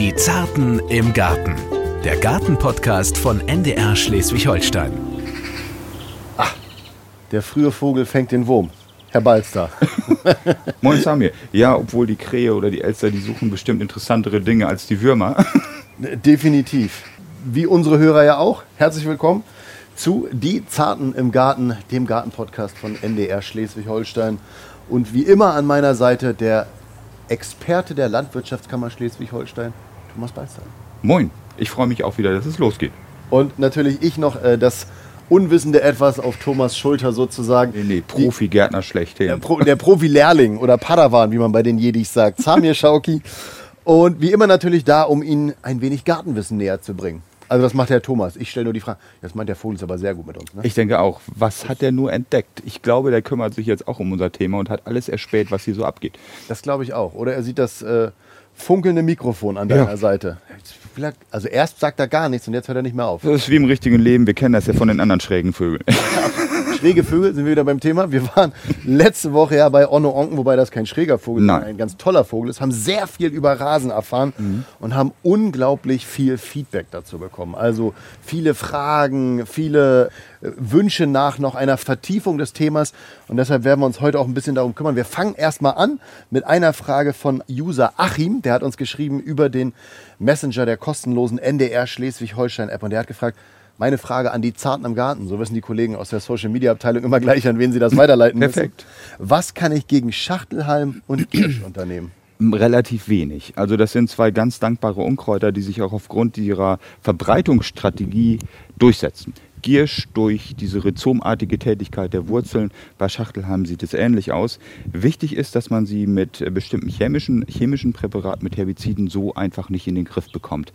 Die Zarten im Garten. Der Gartenpodcast von NDR Schleswig-Holstein. Der frühe Vogel fängt den Wurm. Herr Balster. Moin Samir. Ja, obwohl die Krähe oder die Elster, die suchen bestimmt interessantere Dinge als die Würmer. Definitiv. Wie unsere Hörer ja auch. Herzlich willkommen zu Die Zarten im Garten, dem Gartenpodcast von NDR Schleswig-Holstein. Und wie immer an meiner Seite der Experte der Landwirtschaftskammer Schleswig-Holstein, Thomas Balster. Moin. Ich freue mich auch wieder, dass es losgeht. Und natürlich ich noch äh, das unwissende Etwas auf Thomas Schulter sozusagen. Nee, nee, Profi-Gärtner schlechthin. Der, Pro, der Profi-Lehrling oder Padawan, wie man bei den Jedis sagt. Samir Schauki. Und wie immer natürlich da, um Ihnen ein wenig Gartenwissen näher zu bringen. Also das macht der Thomas. Ich stelle nur die Frage. Das meint der Vogel ist aber sehr gut mit uns. Ne? Ich denke auch. Was hat er nur entdeckt? Ich glaube, der kümmert sich jetzt auch um unser Thema und hat alles erspäht, was hier so abgeht. Das glaube ich auch. Oder er sieht das äh, funkelnde Mikrofon an deiner Ja. Seite. Also erst sagt er gar nichts und jetzt hört er nicht mehr auf. Das ist wie im richtigen Leben. Wir kennen das ja von den anderen schrägen Vögeln. Schräge Vögel sind wir wieder beim Thema. Wir waren letzte Woche ja bei Onno Onken, wobei das kein schräger Vogel, sondern ein ganz toller Vogel ist, haben sehr viel über Rasen erfahren und haben unglaublich viel Feedback dazu bekommen. Also viele Fragen, viele äh, Wünsche nach noch einer Vertiefung des Themas und deshalb werden wir uns heute auch ein bisschen darum kümmern. Wir fangen erstmal an mit einer Frage von User Achim, der hat uns geschrieben über den Messenger der kostenlosen NDR Schleswig-Holstein App und der hat gefragt, meine Frage an die Zarten im Garten, so wissen die Kollegen aus der Social Media Abteilung immer gleich, an wen sie das weiterleiten müssen. Perfekt. Was kann ich gegen Schachtelhalm und Giersch unternehmen? Relativ wenig. Also das sind zwei ganz dankbare Unkräuter, die sich auch aufgrund ihrer Verbreitungsstrategie durchsetzen. Giersch durch diese rhizomartige Tätigkeit der Wurzeln. Bei Schachtelhalm sieht es ähnlich aus. Wichtig ist, dass man sie mit bestimmten chemischen, chemischen Präparaten, mit Herbiziden so einfach nicht in den Griff bekommt.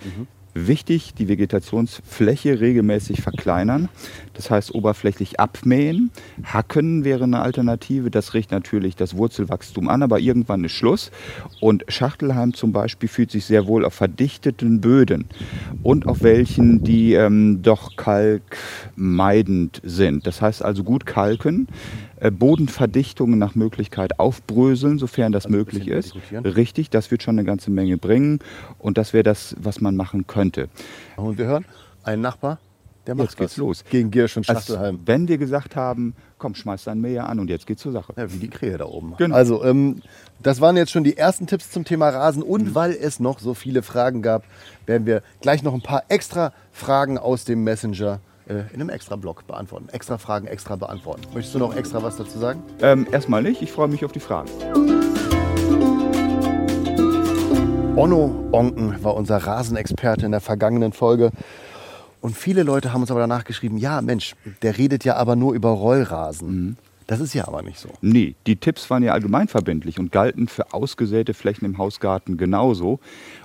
Wichtig, die Vegetationsfläche regelmäßig verkleinern. Das heißt, oberflächlich abmähen. Hacken wäre eine Alternative. Das regt natürlich das Wurzelwachstum an, aber irgendwann ist Schluss. Und Schachtelhalm zum Beispiel fühlt sich sehr wohl auf verdichteten Böden und auf welchen, die ähm, doch kalkmeidend sind. Das heißt also gut kalken. Äh, Bodenverdichtungen nach Möglichkeit aufbröseln, sofern das Also möglich ist. Richtig, das wird schon eine ganze Menge bringen und das wäre das, was man machen könnte. Und wir hören, ein Nachbar, der macht Jetzt geht's was los. gegen Giersch und Als Schachtelhalm. wenn wir gesagt haben, komm, schmeiß dein Mäher an und jetzt geht's zur Sache. Ja, wie die Krähe da oben. Genau. Also, ähm, das waren jetzt schon die ersten Tipps zum Thema Rasen. Und weil es noch so viele Fragen gab, werden wir gleich noch ein paar extra Fragen aus dem Messenger in einem extra Blog beantworten. Extra Fragen, extra beantworten. Möchtest du noch extra was dazu sagen? Ähm, erstmal nicht, ich freue mich auf die Fragen. Onno Onken war unser Rasenexperte in der vergangenen Folge. Und viele Leute haben uns aber danach geschrieben, ja Mensch, der redet ja aber nur über Rollrasen. Das ist ja aber nicht so. Nee, die Tipps waren ja allgemeinverbindlich und galten für ausgesäte Flächen im Hausgarten genauso.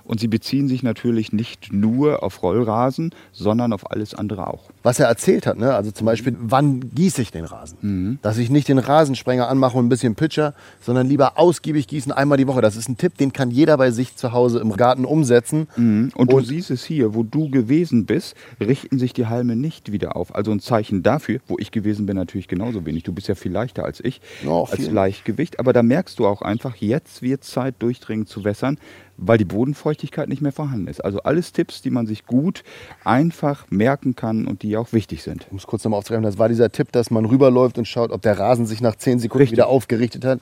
Und sie beziehen sich natürlich nicht nur auf Rollrasen, sondern auf alles andere auch. was er erzählt hat, ne? also zum Beispiel, wann gieße ich den Rasen? Dass ich nicht den Rasensprenger anmache und ein bisschen Pitcher, sondern lieber ausgiebig gießen einmal die Woche. Das ist ein Tipp, den kann jeder bei sich zu Hause im Garten umsetzen. Und, du siehst es hier, wo du gewesen bist, richten sich die Halme nicht wieder auf. Also ein Zeichen dafür, wo ich gewesen bin, natürlich genauso wenig. Du bist ja viel leichter als ich, Ja, als. Leichtgewicht. Aber da merkst du auch einfach, jetzt wird Zeit, durchdringend zu wässern, weil die Bodenfeuchtigkeit nicht mehr vorhanden ist. Also alles Tipps, die man sich gut, einfach merken kann und die auch wichtig sind. Um es kurz nochmal aufzugreifen, das war dieser Tipp, dass man rüberläuft und schaut, ob der Rasen sich nach 10 Sekunden Richtig. wieder aufgerichtet hat.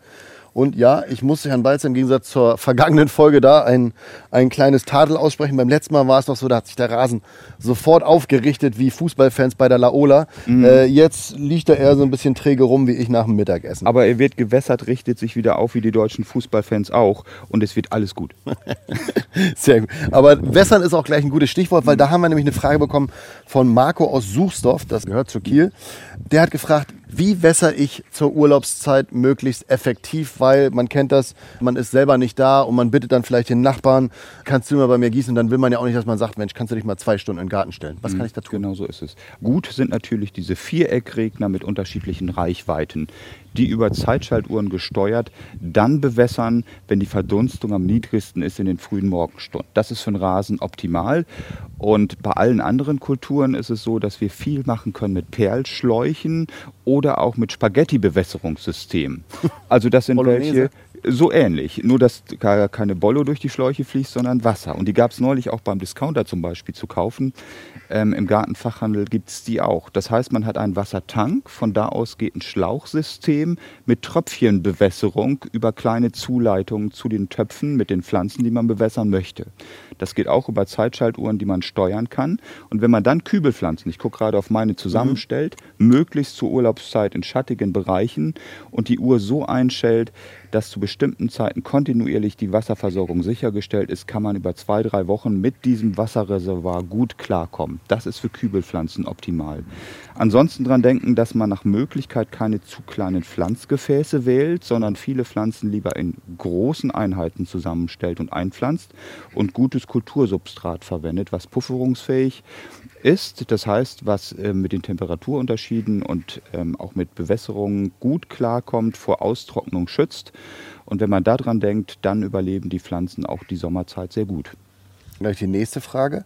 Und ja, ich musste Herrn Balzer im Gegensatz zur vergangenen Folge da ein, ein kleines Tadel aussprechen. Beim letzten Mal war es noch so, da hat sich der Rasen sofort aufgerichtet wie Fußballfans bei der Laola. Äh, jetzt liegt er eher so ein bisschen träge rum wie ich nach dem Mittagessen. Aber er wird gewässert, richtet sich wieder auf, wie die deutschen Fußballfans auch. Und es wird alles gut. Sehr gut. Aber wässern ist auch gleich ein gutes Stichwort, weil da haben wir nämlich eine Frage bekommen von Marco aus Suchsdorf, das gehört zu Kiel. Der hat gefragt, wie wässer ich zur Urlaubszeit möglichst effektiv, weil man kennt das, man ist selber nicht da und man bittet dann vielleicht den Nachbarn, kannst du mal bei mir gießen? Und dann will man ja auch nicht, dass man sagt, Mensch, kannst du dich mal zwei Stunden in den Garten stellen? Was kann ich da tun? Genau so ist es. Gut sind natürlich diese Viereckregner mit unterschiedlichen Reichweiten. Die über Zeitschaltuhren gesteuert dann bewässern, wenn die Verdunstung am niedrigsten ist in den frühen Morgenstunden. Das ist für einen Rasen optimal. Und bei allen anderen Kulturen ist es so, dass wir viel machen können mit Perlschläuchen oder auch mit Spaghetti-Bewässerungssystemen. Also das sind welche, so ähnlich, nur dass keine Bollo durch die Schläuche fließt, sondern Wasser. Und die gab es neulich auch beim Discounter zum Beispiel zu kaufen. Ähm, Im Gartenfachhandel gibt es die auch. Das heißt, man hat einen Wassertank, von da aus geht ein Schlauchsystem mit Tröpfchenbewässerung über kleine Zuleitungen zu den Töpfen mit den Pflanzen, die man bewässern möchte. Das geht auch über Zeitschaltuhren, die man steuern kann. Und wenn man dann Kübelpflanzen, ich gucke gerade auf meine, zusammenstellt, mhm. möglichst zur Urlaubszeit in schattigen Bereichen und die Uhr so einstellt, dass zu bestimmten Zeiten kontinuierlich die Wasserversorgung sichergestellt ist, kann man über zwei, drei Wochen mit diesem Wasserreservoir gut klarkommen. Das ist für Kübelpflanzen optimal. Ansonsten daran denken, dass man nach Möglichkeit keine zu kleinen Pflanzgefäße wählt, sondern viele Pflanzen lieber in großen Einheiten zusammenstellt und einpflanzt und gutes Kultursubstrat verwendet, was pufferungsfähig ist. Das heißt, was äh, mit den Temperaturunterschieden und ähm, auch mit Bewässerungen gut klarkommt, vor Austrocknung schützt. Und wenn man daran denkt, dann überleben die Pflanzen auch die Sommerzeit sehr gut. Gleich die nächste Frage.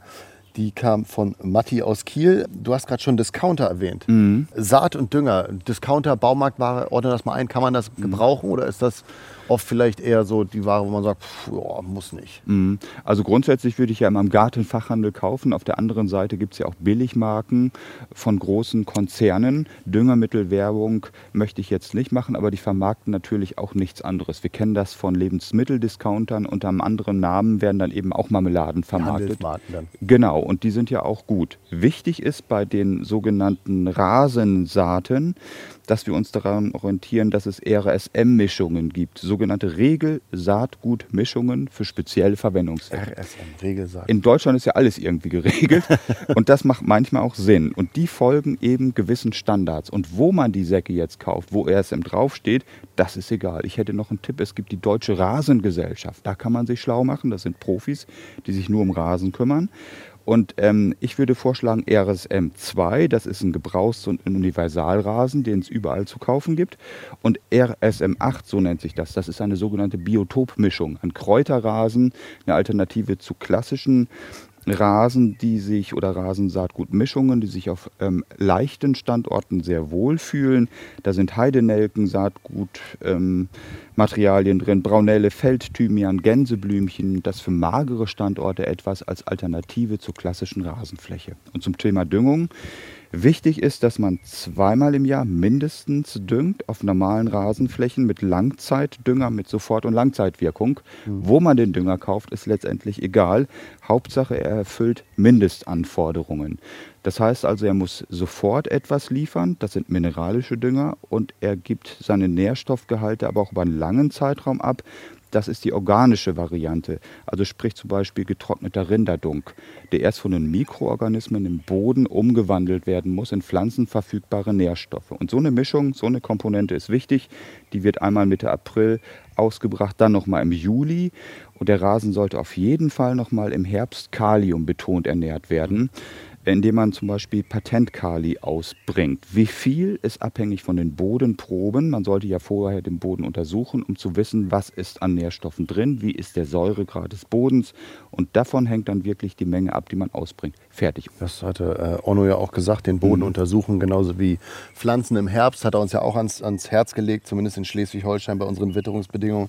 Die kam von Matti aus Kiel. Du hast gerade schon Discounter erwähnt. Mhm. Saat und Dünger, Discounter, Baumarktware, ordne das mal ein. Kann man das mhm. gebrauchen oder ist das oft vielleicht eher so die Ware, wo man sagt, pff, ja, muss nicht. Mhm. Also grundsätzlich würde ich ja immer im Gartenfachhandel kaufen. Auf der anderen Seite gibt es ja auch Billigmarken von großen Konzernen. Düngermittelwerbung möchte ich jetzt nicht machen, aber die vermarkten natürlich auch nichts anderes. Wir kennen das von Lebensmitteldiscountern. Unter einem anderen Namen werden dann eben auch Marmeladen vermarktet. Dann. Genau, und die sind ja auch gut. Wichtig ist bei den sogenannten Rasensaaten, dass wir uns daran orientieren, dass es RSM-Mischungen gibt, sogenannte Regel-Saatgut-Mischungen für spezielle Verwendungszwecke. RSM, Regelsaat. In Deutschland ist ja alles irgendwie geregelt und das macht manchmal auch Sinn. Und die folgen eben gewissen Standards. Und wo man die Säcke jetzt kauft, wo RSM draufsteht, das ist egal. Ich hätte noch einen Tipp, es gibt die Deutsche Rasengesellschaft. Da kann man sich schlau machen, das sind Profis, die sich nur um Rasen kümmern. Und ähm, ich würde vorschlagen RSM 2, das ist ein Gebrauchs- und Universalrasen, den es überall zu kaufen gibt. Und RSM 8, so nennt sich das, das ist eine sogenannte Biotopmischung, ein Kräuterrasen, eine Alternative zu klassischen Rasen, die sich oder Rasensaatgutmischungen, die sich auf ähm, leichten Standorten sehr wohl fühlen. Da sind Heidenelken, Saatgutmaterialien ähm, drin, Braunelle, Feldthymian, Gänseblümchen. Das für magere Standorte etwas als Alternative zur klassischen Rasenfläche. Und zum Thema Düngung. Wichtig ist, dass man zweimal im Jahr mindestens düngt auf normalen Rasenflächen mit Langzeitdünger, mit Sofort- und Langzeitwirkung. Mhm. Wo man den Dünger kauft, ist letztendlich egal. Hauptsache, er erfüllt Mindestanforderungen. Das heißt also, er muss sofort etwas liefern, das sind mineralische Dünger, und er gibt seine Nährstoffgehalte aber auch über einen langen Zeitraum ab. Das ist die organische Variante. Also sprich zum Beispiel getrockneter Rinderdunk, der erst von den Mikroorganismen im Boden umgewandelt werden muss in pflanzenverfügbare Nährstoffe. Und so eine Mischung, so eine Komponente ist wichtig. Die wird einmal Mitte April ausgebracht, dann nochmal im Juli. Und der Rasen sollte auf jeden Fall nochmal im Herbst Kalium betont ernährt werden indem man zum Beispiel Patentkali ausbringt. Wie viel ist abhängig von den Bodenproben. Man sollte ja vorher den Boden untersuchen, um zu wissen, was ist an Nährstoffen drin, wie ist der Säuregrad des Bodens. Und davon hängt dann wirklich die Menge ab, die man ausbringt. Fertig. Das hatte äh, Onno ja auch gesagt, den Boden mhm. untersuchen, genauso wie Pflanzen im Herbst, hat er uns ja auch ans, ans Herz gelegt, zumindest in Schleswig-Holstein bei unseren Witterungsbedingungen.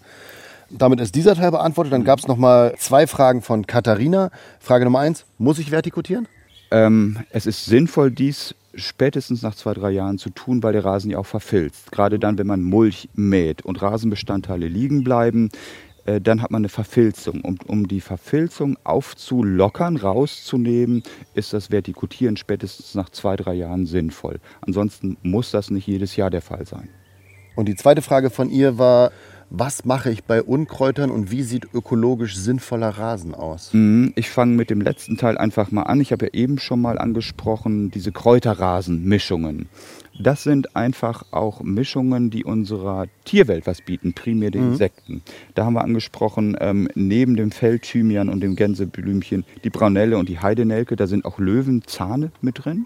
Damit ist dieser Teil beantwortet. Dann gab es noch mal zwei Fragen von Katharina. Frage Nummer eins, muss ich vertikutieren? Ähm, es ist sinnvoll, dies spätestens nach zwei, drei Jahren zu tun, weil der Rasen ja auch verfilzt. Gerade dann, wenn man Mulch mäht und Rasenbestandteile liegen bleiben, äh, dann hat man eine Verfilzung. Um, um die Verfilzung aufzulockern, rauszunehmen, ist das Vertikutieren spätestens nach zwei, drei Jahren sinnvoll. Ansonsten muss das nicht jedes Jahr der Fall sein. Und die zweite Frage von ihr war, was mache ich bei Unkräutern und wie sieht ökologisch sinnvoller Rasen aus? Mhm, ich fange mit dem letzten Teil einfach mal an. Ich habe ja eben schon mal angesprochen, diese Kräuterrasenmischungen. Das sind einfach auch Mischungen, die unserer Tierwelt was bieten, primär den Insekten. Da haben wir angesprochen, ähm, neben dem Feldthymian und dem Gänseblümchen die Braunelle und die Heidenelke, da sind auch Löwenzahne mit drin.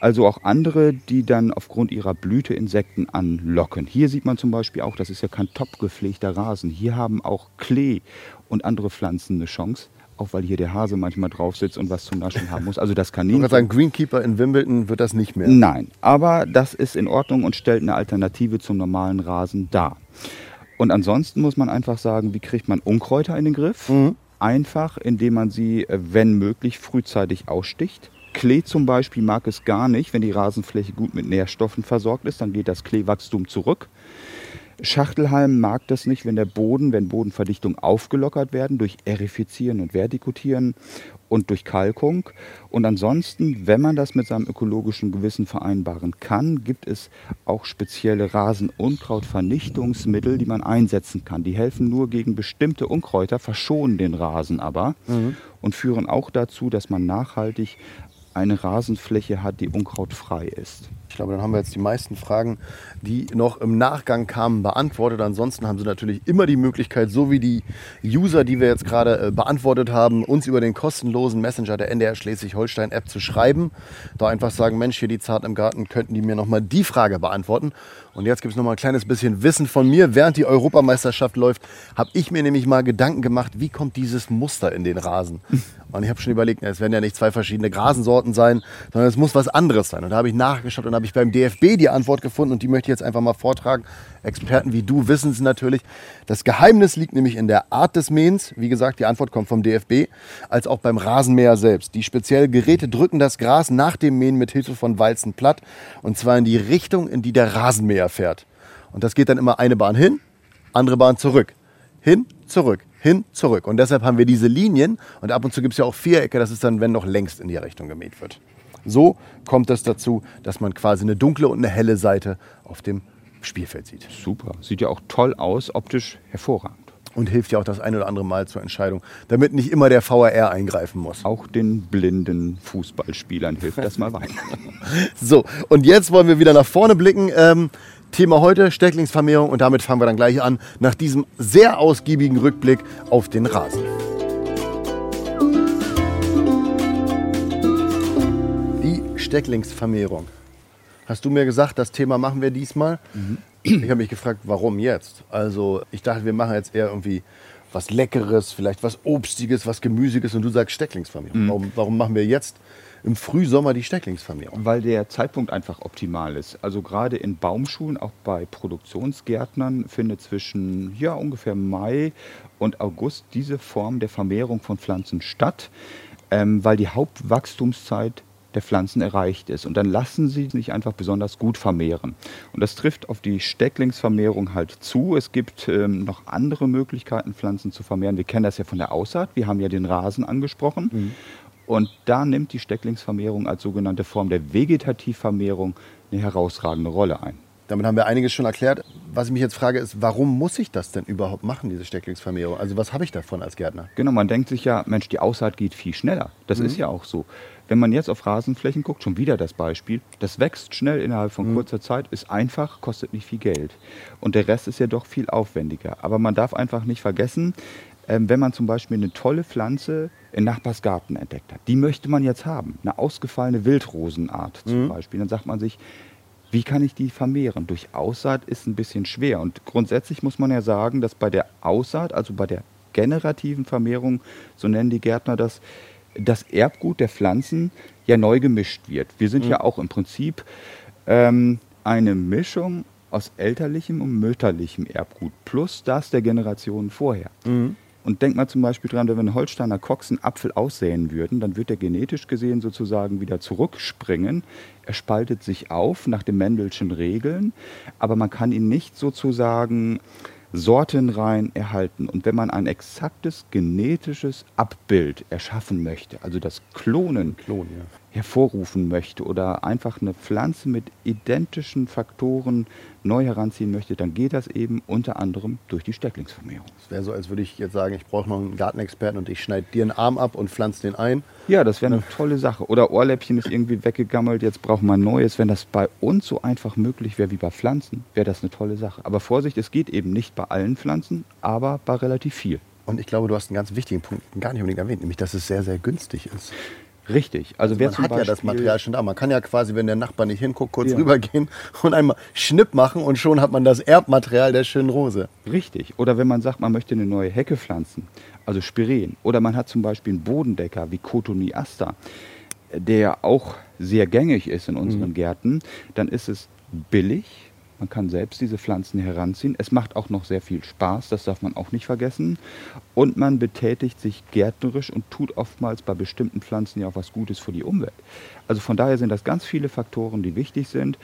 Also auch andere, die dann aufgrund ihrer Blüte Insekten anlocken. Hier sieht man zum Beispiel auch, das ist ja kein topgepflegter Rasen. Hier haben auch Klee und andere Pflanzen eine Chance. Auch weil hier der Hase manchmal drauf sitzt und was zum Naschen haben muss. Also das Kaninchen. würde sagen, Greenkeeper in Wimbledon wird das nicht mehr. Nein, aber das ist in Ordnung und stellt eine Alternative zum normalen Rasen dar. Und ansonsten muss man einfach sagen, wie kriegt man Unkräuter in den Griff? Einfach, indem man sie, äh, wenn möglich, frühzeitig aussticht. Klee zum Beispiel mag es gar nicht, wenn die Rasenfläche gut mit Nährstoffen versorgt ist, dann geht das Kleewachstum zurück. Schachtelhalm mag das nicht, wenn der Boden, wenn Bodenverdichtung aufgelockert werden durch Erifizieren und Vertikutieren und durch Kalkung. Und ansonsten, wenn man das mit seinem ökologischen Gewissen vereinbaren kann, gibt es auch spezielle Rasen-Unkrautvernichtungsmittel, die man einsetzen kann. Die helfen nur gegen bestimmte Unkräuter, verschonen den Rasen aber und führen auch dazu, dass man nachhaltig eine Rasenfläche hat, die unkrautfrei ist. Ich glaube, dann haben wir jetzt die meisten Fragen, die noch im Nachgang kamen, beantwortet. Ansonsten haben Sie natürlich immer die Möglichkeit, so wie die User, die wir jetzt gerade äh, beantwortet haben, uns über den kostenlosen Messenger der NDR Schleswig-Holstein-App zu schreiben. Da einfach sagen, Mensch, hier die Zarten im Garten, könnten die mir nochmal die Frage beantworten. Und jetzt gibt es nochmal ein kleines bisschen Wissen von mir. Während die Europameisterschaft läuft, habe ich mir nämlich mal Gedanken gemacht, wie kommt dieses Muster in den Rasen? Und ich habe schon überlegt, es werden ja nicht zwei verschiedene Grasensorten sein, sondern es muss was anderes sein. Und da habe ich nachgeschaut und habe ich beim DFB die Antwort gefunden und die möchte ich jetzt einfach mal vortragen. Experten wie du wissen es natürlich. Das Geheimnis liegt nämlich in der Art des Mähens. Wie gesagt, die Antwort kommt vom DFB, als auch beim Rasenmäher selbst. Die speziellen Geräte drücken das Gras nach dem Mähen mit Hilfe von Walzen platt und zwar in die Richtung, in die der Rasenmäher fährt. Und das geht dann immer eine Bahn hin, andere Bahn zurück. Hin, zurück, hin, zurück. Und deshalb haben wir diese Linien und ab und zu gibt es ja auch Vierecke, das ist dann, wenn noch längst in die Richtung gemäht wird. So kommt es dazu, dass man quasi eine dunkle und eine helle Seite auf dem Spielfeld sieht. Super. Sieht ja auch toll aus, optisch hervorragend. Und hilft ja auch das ein oder andere Mal zur Entscheidung, damit nicht immer der VAR eingreifen muss. Auch den blinden Fußballspielern hilft das mal weiter. So, und jetzt wollen wir wieder nach vorne blicken. Ähm, Thema heute Stecklingsvermehrung und damit fangen wir dann gleich an, nach diesem sehr ausgiebigen Rückblick auf den Rasen. Stecklingsvermehrung. Hast du mir gesagt, das Thema machen wir diesmal? Ich habe mich gefragt, warum jetzt? Also ich dachte, wir machen jetzt eher irgendwie was Leckeres, vielleicht was Obstiges, was Gemüsiges und du sagst Stecklingsvermehrung. Warum, warum machen wir jetzt im Frühsommer die Stecklingsvermehrung? Weil der Zeitpunkt einfach optimal ist. Also gerade in Baumschulen, auch bei Produktionsgärtnern, findet zwischen ja, ungefähr Mai und August diese Form der Vermehrung von Pflanzen statt, ähm, weil die Hauptwachstumszeit der Pflanzen erreicht ist. Und dann lassen sie sich einfach besonders gut vermehren. Und das trifft auf die Stecklingsvermehrung halt zu. Es gibt ähm, noch andere Möglichkeiten, Pflanzen zu vermehren. Wir kennen das ja von der Aussaat. Wir haben ja den Rasen angesprochen. Und da nimmt die Stecklingsvermehrung als sogenannte Form der Vegetativvermehrung eine herausragende Rolle ein. Damit haben wir einiges schon erklärt. Was ich mich jetzt frage, ist, warum muss ich das denn überhaupt machen, diese Stecklingsvermehrung? Also was habe ich davon als Gärtner? Genau, man denkt sich ja, Mensch, die Aussaat geht viel schneller. Das ist ja auch so. Wenn man jetzt auf Rasenflächen guckt, schon wieder das Beispiel, das wächst schnell innerhalb von kurzer Zeit, ist einfach, kostet nicht viel Geld. Und der Rest ist ja doch viel aufwendiger. Aber man darf einfach nicht vergessen, ähm, wenn man zum Beispiel eine tolle Pflanze im Nachbarsgarten entdeckt hat, die möchte man jetzt haben, eine ausgefallene Wildrosenart zum Beispiel, dann sagt man sich, wie kann ich die vermehren? Durch Aussaat ist ein bisschen schwer. Und grundsätzlich muss man ja sagen, dass bei der Aussaat, also bei der generativen Vermehrung, so nennen die Gärtner das, das Erbgut der Pflanzen ja neu gemischt wird. Wir sind ja auch im Prinzip ähm, eine Mischung aus elterlichem und mütterlichem Erbgut plus das der Generationen vorher. Und denk mal zum Beispiel dran, wenn wir einen Holsteiner Cox einen Apfel aussäen würden, dann wird er genetisch gesehen sozusagen wieder zurückspringen. Er spaltet sich auf nach den Mendelschen Regeln, aber man kann ihn nicht sozusagen sortenrein erhalten. Und wenn man ein exaktes genetisches Abbild erschaffen möchte, also das Klonen, Klon, ja. Hervorrufen möchte oder einfach eine Pflanze mit identischen Faktoren neu heranziehen möchte, dann geht das eben unter anderem durch die Stecklingsvermehrung. Es wäre so, als würde ich jetzt sagen, ich brauche noch einen Gartenexperten und ich schneide dir einen Arm ab und pflanze den ein. Ja, das wäre eine tolle Sache. Oder Ohrläppchen ist irgendwie weggegammelt, jetzt braucht man ein neues. Wenn das bei uns so einfach möglich wäre wie bei Pflanzen, wäre das eine tolle Sache. Aber Vorsicht, es geht eben nicht bei allen Pflanzen, aber bei relativ viel. Und ich glaube, du hast einen ganz wichtigen Punkt gar nicht unbedingt erwähnt, nämlich dass es sehr, sehr günstig ist. Richtig. Also, wer Man hat ja das Beispiel- Material schon da. Man kann ja quasi, wenn der Nachbar nicht hinguckt, kurz Ja. rübergehen und einmal Schnipp machen und schon hat man das Erbmaterial der schönen Rose. Richtig. Oder wenn man sagt, man möchte eine neue Hecke pflanzen, also Spiren. Oder man hat zum Beispiel einen Bodendecker wie Cotoneaster, der auch sehr gängig ist in unseren Gärten, dann ist es billig. Man kann selbst diese Pflanzen heranziehen. Es macht auch noch sehr viel Spaß, das darf man auch nicht vergessen. Und man betätigt sich gärtnerisch und tut oftmals bei bestimmten Pflanzen ja auch was Gutes für die Umwelt. Also von daher sind das ganz viele Faktoren, die wichtig sind.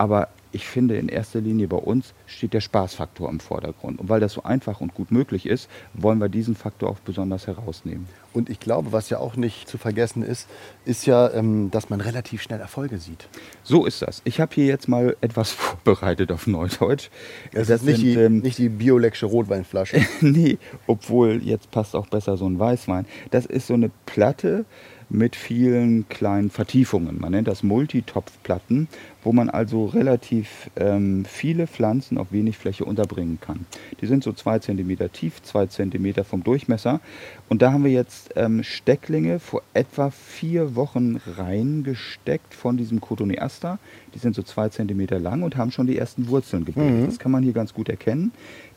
Aber ich finde, in erster Linie bei uns steht der Spaßfaktor im Vordergrund. Und weil das so einfach und gut möglich ist, wollen wir diesen Faktor auch besonders herausnehmen. Und ich glaube, was ja auch nicht zu vergessen ist, ist ja, ähm, dass man relativ schnell Erfolge sieht. So ist das. Ich habe hier jetzt mal etwas vorbereitet auf Neudeutsch. Das, ist nicht, die, ähm, nicht die Biolecksche Rotweinflasche. nee, obwohl jetzt passt auch besser so ein Weißwein. Das ist so eine Platte mit vielen kleinen Vertiefungen. Man nennt das Multitopfplatten, wo man also relativ ähm, viele Pflanzen auf wenig Fläche unterbringen kann. Die sind so zwei Zentimeter tief, zwei Zentimeter vom Durchmesser. Und da haben wir jetzt ähm, Stecklinge vor etwa vier Wochen reingesteckt von diesem Cotoneaster. Die sind so zwei Zentimeter lang und haben schon die ersten Wurzeln gebildet. Das kann man hier ganz gut erkennen.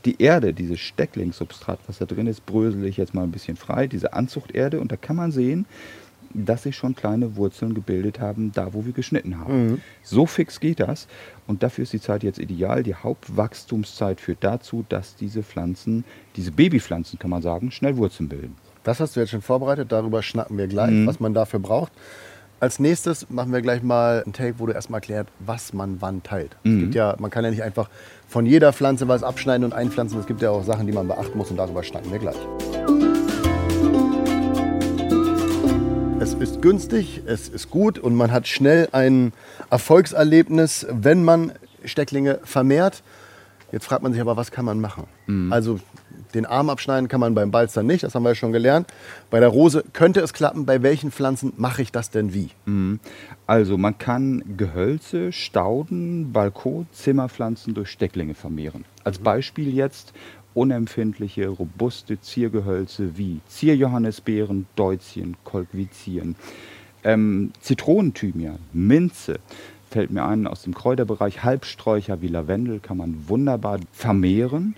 Die Erde, dieses Stecklingsubstrat, was da drin ist, brösel ich jetzt mal ein bisschen frei, diese Anzuchterde. Und da kann man sehen, dass sich schon kleine Wurzeln gebildet haben, da wo wir geschnitten haben. So fix geht das. Und dafür ist die Zeit jetzt ideal. Die Hauptwachstumszeit führt dazu, dass diese Pflanzen, diese Babypflanzen kann man sagen, schnell Wurzeln bilden. Das hast du jetzt schon vorbereitet, darüber schnacken wir gleich, Mhm. was man dafür braucht. Als nächstes machen wir gleich mal ein Take, wo du erstmal erklärt, was man wann teilt. Mhm. Es gibt ja, man kann ja nicht einfach von jeder Pflanze was abschneiden und einpflanzen. Es gibt ja auch Sachen, die man beachten muss und darüber schnacken wir gleich. Es ist günstig, es ist gut und man hat schnell ein Erfolgserlebnis, wenn man Stecklinge vermehrt. Jetzt fragt man sich aber, was kann man machen? Also den Arm abschneiden kann man beim Balzer nicht, das haben wir ja schon gelernt. Bei der Rose könnte es klappen. Bei welchen Pflanzen mache ich das denn wie? Also man kann Gehölze, Stauden, Balkon, Zimmerpflanzen durch Stecklinge vermehren. Als Beispiel jetzt unempfindliche, robuste Ziergehölze wie Zierjohannisbeeren, Deutzien, Kolquizien, ähm, Zitronenthymian, Minze. Fällt mir ein aus dem Kräuterbereich, Halbsträucher wie Lavendel kann man wunderbar vermehren.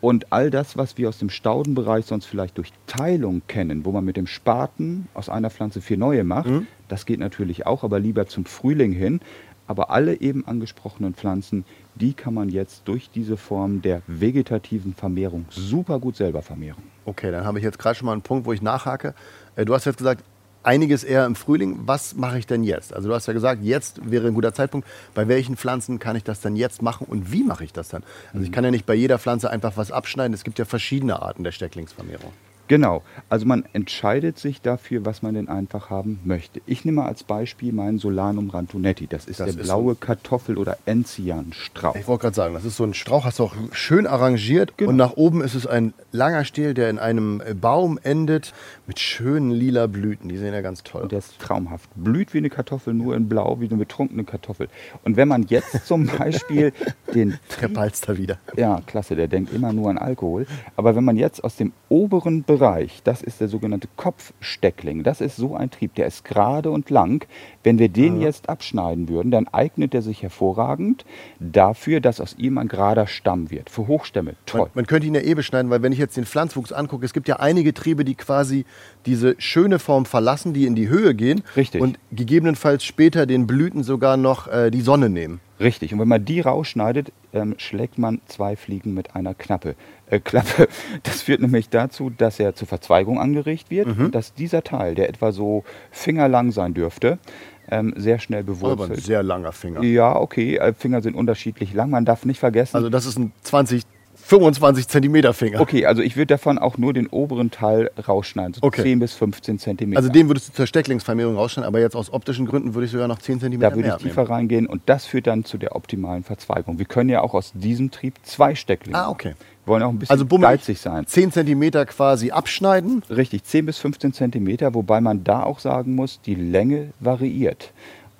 Und all das, was wir aus dem Staudenbereich sonst vielleicht durch Teilung kennen, wo man mit dem Spaten aus einer Pflanze vier neue macht, das geht natürlich auch, aber lieber zum Frühling hin. Aber alle eben angesprochenen Pflanzen, die kann man jetzt durch diese Form der vegetativen Vermehrung super gut selber vermehren. Okay, dann habe ich jetzt gerade schon mal einen Punkt, wo ich nachhake. Äh, Du hast jetzt gesagt, einiges eher im Frühling. Was mache ich denn jetzt? Also du hast ja gesagt, jetzt wäre ein guter Zeitpunkt. Bei welchen Pflanzen kann ich das dann jetzt machen und wie mache ich das dann? Also ich kann ja nicht bei jeder Pflanze einfach was abschneiden. Es gibt ja verschiedene Arten der Stecklingsvermehrung. Genau, also man entscheidet sich dafür, was man denn einfach haben möchte. Ich nehme als Beispiel meinen Solanum rantunetti. Das ist Das der ist blaue Kartoffel- oder Enzianstrauch. Ich wollte gerade sagen, das ist so ein Strauch, hast du auch schön arrangiert. Genau. Und nach oben ist es ein langer Stiel, der in einem äh, Baum endet mit schönen lila Blüten. Die sehen ja ganz toll. Und der ist traumhaft. Blüht wie eine Kartoffel, nur in blau, wie eine betrunkene Kartoffel. Und wenn man jetzt zum Beispiel den Der Balster wieder. Ja, klasse, der denkt immer nur an Alkohol. Aber wenn man jetzt aus dem oberen Bereich, das ist der sogenannte Kopfsteckling, das ist so ein Trieb, der ist gerade und lang. Wenn wir den jetzt abschneiden würden, dann eignet er sich hervorragend dafür, dass aus ihm ein gerader Stamm wird. Für Hochstämme, toll. Man, man könnte ihn ja eh beschneiden, weil wenn ich jetzt den Pflanzwuchs angucke, es gibt ja einige Triebe, die quasi diese schöne Form verlassen, die in die Höhe gehen Richtig. und gegebenenfalls später den Blüten sogar noch äh, die Sonne nehmen. Richtig. Und wenn man die rausschneidet, ähm, schlägt man zwei Fliegen mit einer Knappe, äh, Klappe. Das führt nämlich dazu, dass er zur Verzweigung angeregt wird Mhm. und dass dieser Teil, der etwa so fingerlang sein dürfte, ähm, sehr schnell Aber ein bewurzelt. sehr langer Finger. Ja, okay, äh, Finger sind unterschiedlich lang. Man darf nicht vergessen, Also das ist ein 20 25 Zentimeter Finger. Okay, also ich würde davon auch nur den oberen Teil rausschneiden, so Okay. 10 bis 15 Zentimeter. Also den würdest du zur Stecklingsvermehrung rausschneiden, aber jetzt aus optischen Gründen würde ich sogar noch 10 Zentimeter da würde ich tiefer reingehen und das führt dann zu der optimalen Verzweigung. Wir können ja auch aus diesem Trieb zwei Stecklinge Ah, okay. Wir wollen auch ein bisschen Also geizig sein. 10 Zentimeter quasi abschneiden. Richtig, 10 bis 15 Zentimeter, wobei man da auch sagen muss, die Länge variiert.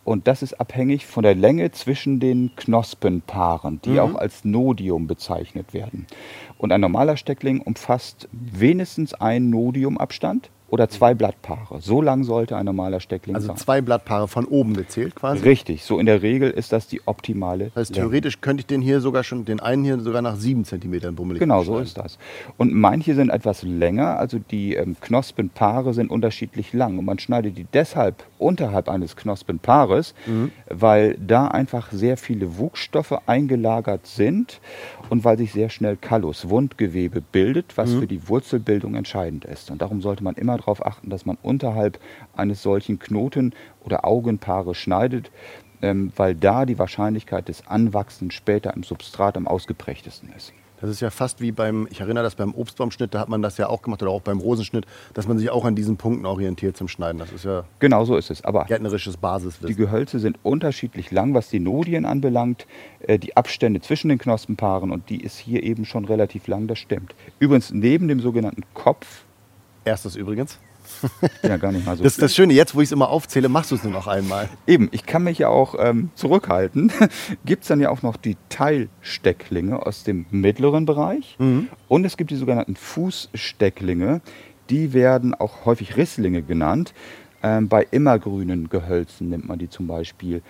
Und das ist abhängig von der Länge zwischen den Knospenpaaren, die auch als Nodium bezeichnet werden. Und ein normaler Steckling umfasst wenigstens einen Nodiumabstand oder zwei Blattpaare. So lang sollte ein normaler Steckling Also sein. zwei Blattpaare von oben gezählt quasi. Richtig, so in der Regel ist das die optimale. Das heißt, Länge. theoretisch könnte ich den hier sogar schon, den einen hier sogar nach 7 Zentimetern bummelig Genau, so ist das. Und manche sind etwas länger, also die ähm, Knospenpaare sind unterschiedlich lang. Und man schneidet die deshalb unterhalb eines Knospenpaares, weil da einfach sehr viele Wuchsstoffe eingelagert sind und weil sich sehr schnell Kallus, Wundgewebe bildet, was für die Wurzelbildung entscheidend ist. Und darum sollte man immer darauf achten, dass man unterhalb eines solchen Knoten- oder Augenpaares schneidet, ähm, weil da die Wahrscheinlichkeit des Anwachsens später im Substrat am ausgeprägtesten ist. Das ist ja fast wie beim, ich erinnere das beim Obstbaumschnitt, da hat man das ja auch gemacht oder auch beim Rosenschnitt, dass man sich auch an diesen Punkten orientiert zum Schneiden. Das ist ja Genau so ist es. Aber gärtnerisches die Basiswissen. Gehölze sind unterschiedlich lang, was die Nodien anbelangt. Äh, Die Abstände zwischen den Knospenpaaren und die ist hier eben schon relativ lang, das stimmt. Übrigens, neben dem sogenannten Kopf, Erstes übrigens. ja gar nicht mal so Das ist das Schöne, jetzt wo ich es immer aufzähle, machst du es nur noch einmal. Eben, ich kann mich ja auch ähm, zurückhalten. gibt es dann ja auch noch die Teilstecklinge aus dem mittleren Bereich. Und es gibt die sogenannten Fußstecklinge. Die werden auch häufig Risslinge genannt. Ähm, bei immergrünen Gehölzen nimmt man die zum Beispiel.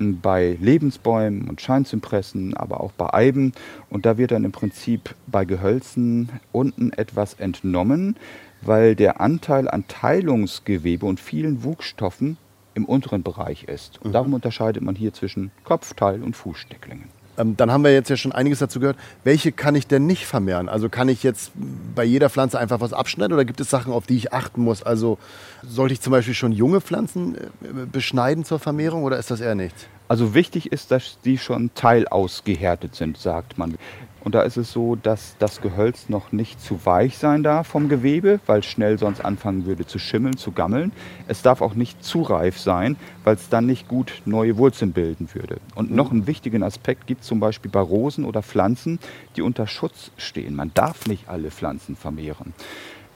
Ähm, Bei Lebensbäumen und Scheinzypressen, aber auch bei Eiben. Und da wird dann im Prinzip bei Gehölzen unten etwas entnommen, weil der Anteil an Teilungsgewebe und vielen Wuchsstoffen im unteren Bereich ist. Und darum unterscheidet man hier zwischen Kopfteil und Fußstecklingen. Ähm, dann haben wir jetzt ja schon einiges dazu gehört. Welche kann ich denn nicht vermehren? Also kann ich jetzt bei jeder Pflanze einfach was abschneiden oder gibt es Sachen, auf die ich achten muss? Also sollte ich zum Beispiel schon junge Pflanzen äh, beschneiden zur Vermehrung oder ist das eher nichts? Also wichtig ist, dass die schon teilausgehärtet sind, sagt man. Und da ist es so, dass das Gehölz noch nicht zu weich sein darf vom Gewebe, weil schnell sonst anfangen würde zu schimmeln, zu gammeln. Es darf auch nicht zu reif sein, weil es dann nicht gut neue Wurzeln bilden würde. Und noch einen wichtigen Aspekt gibt es zum Beispiel bei Rosen oder Pflanzen, die unter Schutz stehen. Man darf nicht alle Pflanzen vermehren.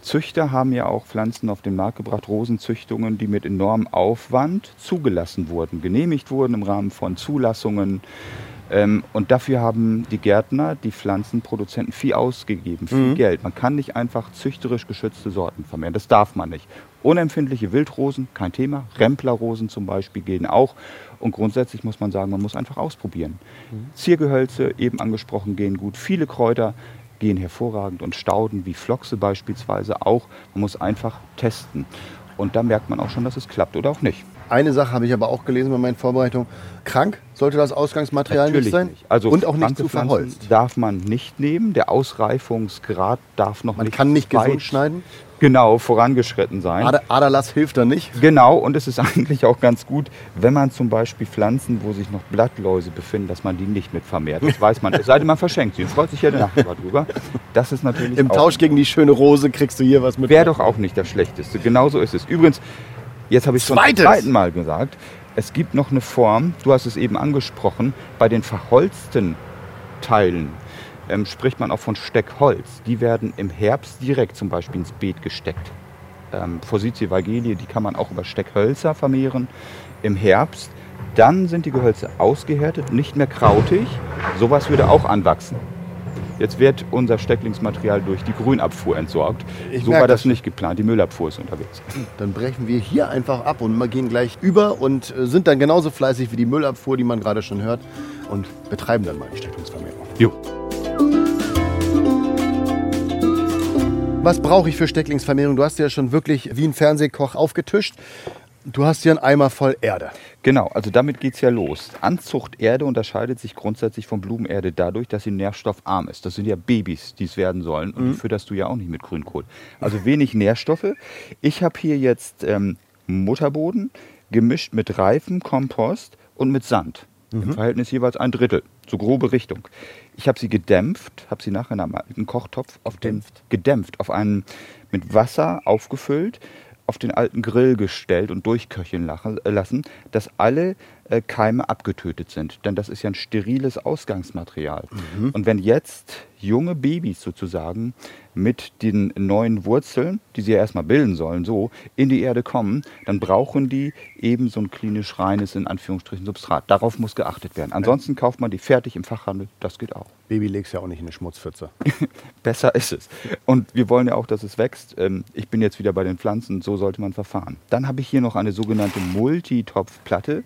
Züchter haben ja auch Pflanzen auf den Markt gebracht, Rosenzüchtungen, die mit enormem Aufwand zugelassen wurden, genehmigt wurden im Rahmen von Zulassungen. Ähm, und dafür haben die Gärtner, die Pflanzenproduzenten viel ausgegeben, viel Geld. Man kann nicht einfach züchterisch geschützte Sorten vermehren. Das darf man nicht. Unempfindliche Wildrosen, kein Thema. Remplerrosen zum Beispiel gehen auch. Und grundsätzlich muss man sagen, man muss einfach ausprobieren. Ziergehölze, eben angesprochen, gehen gut. Viele Kräuter gehen hervorragend und Stauden wie Flochse beispielsweise auch. Man muss einfach testen. Und da merkt man auch schon, dass es klappt oder auch nicht. Eine Sache habe ich aber auch gelesen bei meinen Vorbereitungen. Krank sollte das Ausgangsmaterial nicht sein. Also und auch nicht zu verholzt. darf man nicht nehmen. Der Ausreifungsgrad darf noch Man nicht kann nicht gesund schneiden. Genau, vorangeschritten sein. Ader, Aderlass hilft da nicht. Genau, und es ist eigentlich auch ganz gut, wenn man zum Beispiel Pflanzen, wo sich noch Blattläuse befinden, dass man die nicht mit vermehrt. Das weiß man. Es sei denn, man verschenkt sie und freut sich jede Nachbar drüber. Das ist natürlich Im Tausch gegen die schöne Rose kriegst du hier was mit. Wäre doch auch nicht das Schlechteste. Genauso ist es. Übrigens, jetzt habe ich schon zum zweiten Mal gesagt, es gibt noch eine Form, du hast es eben angesprochen, bei den verholzten Teilen ähm, spricht man auch von Steckholz. Die werden im Herbst direkt zum Beispiel ins Beet gesteckt. Ähm, Forsythia vagelie, die kann man auch über Steckhölzer vermehren im Herbst. Dann sind die Gehölze ausgehärtet, nicht mehr krautig. Sowas würde auch anwachsen. Jetzt wird unser Stecklingsmaterial durch die Grünabfuhr entsorgt. Ich so war das das. nicht geplant. Die Müllabfuhr ist unterwegs. Dann brechen wir hier einfach ab und wir gehen gleich über und äh, sind dann genauso fleißig wie die Müllabfuhr, die man gerade schon hört, und betreiben dann mal die Steckungsvermehrung. Jo. Was brauche ich für Stecklingsvermehrung? Du hast ja schon wirklich wie ein Fernsehkoch aufgetischt. Du hast hier einen Eimer voll Erde. Genau, also damit geht es ja los. Anzuchterde unterscheidet sich grundsätzlich von Blumenerde dadurch, dass sie nährstoffarm ist. Das sind ja Babys, die es werden sollen. Und die fütterst du ja auch nicht mit Grünkohl. Also wenig Nährstoffe. Ich habe hier jetzt ähm, Mutterboden gemischt mit reifem Kompost und mit Sand. Im Verhältnis jeweils ein Drittel. so grobe Richtung. Ich habe sie gedämpft, habe sie nachher in einem alten Kochtopf auf den gedämpft, auf einen mit Wasser aufgefüllt, auf den alten Grill gestellt und durchköcheln äh, lassen, dass alle äh, Keime abgetötet sind. Denn das ist ja ein steriles Ausgangsmaterial. Und wenn jetzt junge Babys sozusagen mit den neuen Wurzeln, die sie ja erstmal bilden sollen, so in die Erde kommen, dann brauchen die eben so ein klinisch reines, in Anführungsstrichen, Substrat. Darauf muss geachtet werden. Ansonsten kauft man die fertig im Fachhandel, das geht auch. Baby legst ja auch nicht in eine Schmutzpfütze. Besser ist es. Und wir wollen ja auch, dass es wächst. Ähm, Ich bin jetzt wieder bei den Pflanzen, so sollte man verfahren. Dann habe ich hier noch eine sogenannte Multitopfplatte.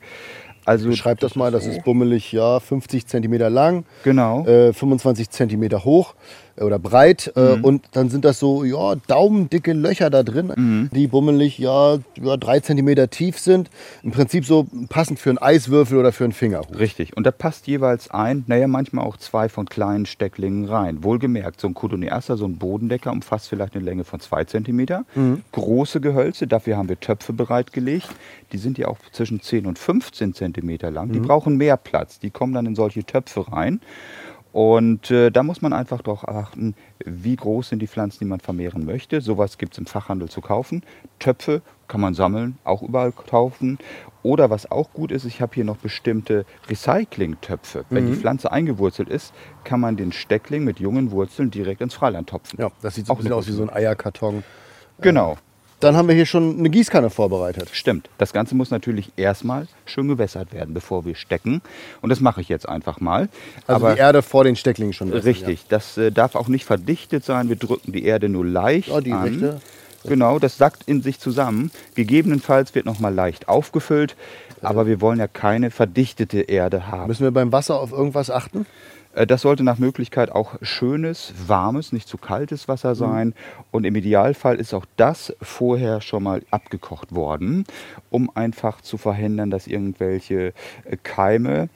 Also Schreib das mal, das ist bummelig, ja, 50 Zentimeter lang, Genau. äh, 25 Zentimeter hoch äh, oder breit. Äh, und dann sind das so, ja, daumendicke Löcher da drin, die bummelig, ja, ja, drei Zentimeter tief sind. Im Prinzip so passend für einen Eiswürfel oder für einen Fingerhut. Richtig. Und da passt jeweils ein, naja, manchmal auch zwei von kleinen Stecklingen rein. Wohlgemerkt, so ein Cotoneaster, so ein Bodendecker umfasst vielleicht eine Länge von zwei Zentimeter. Große Gehölze, dafür haben wir Töpfe bereitgelegt. Die sind ja auch zwischen 10 und 15 Zentimeter lang. Die brauchen mehr Platz. Die kommen dann in solche Töpfe rein. Und äh, da muss man einfach darauf achten, wie groß sind die Pflanzen, die man vermehren möchte. Sowas gibt es im Fachhandel zu kaufen. Töpfe kann man sammeln, auch überall kaufen. Oder was auch gut ist, ich habe hier noch bestimmte Recycling-Töpfe. Wenn die Pflanze eingewurzelt ist, kann man den Steckling mit jungen Wurzeln direkt ins Freiland topfen. Ja, das sieht so Auch ein bisschen aus wie so ein Eierkarton. Genau. Dann haben wir hier schon eine Gießkanne vorbereitet. Stimmt. Das Ganze muss natürlich erstmal schön gewässert werden, bevor wir stecken. Und das mache ich jetzt einfach mal. Also Aber die Erde vor den Stecklingen schon. messen, richtig, das äh, darf auch nicht verdichtet sein. Wir drücken die Erde nur leicht Ja, die an. rechte. Genau, das sackt in sich zusammen. Gegebenenfalls wird noch mal leicht aufgefüllt. Aber wir wollen ja keine verdichtete Erde Ja. haben. Müssen wir beim Wasser auf irgendwas achten? Äh, Das sollte nach Möglichkeit auch schönes, warmes, nicht zu kaltes Wasser sein. Und im Idealfall ist auch das vorher schon mal abgekocht worden, um einfach zu verhindern, dass irgendwelche äh, Keime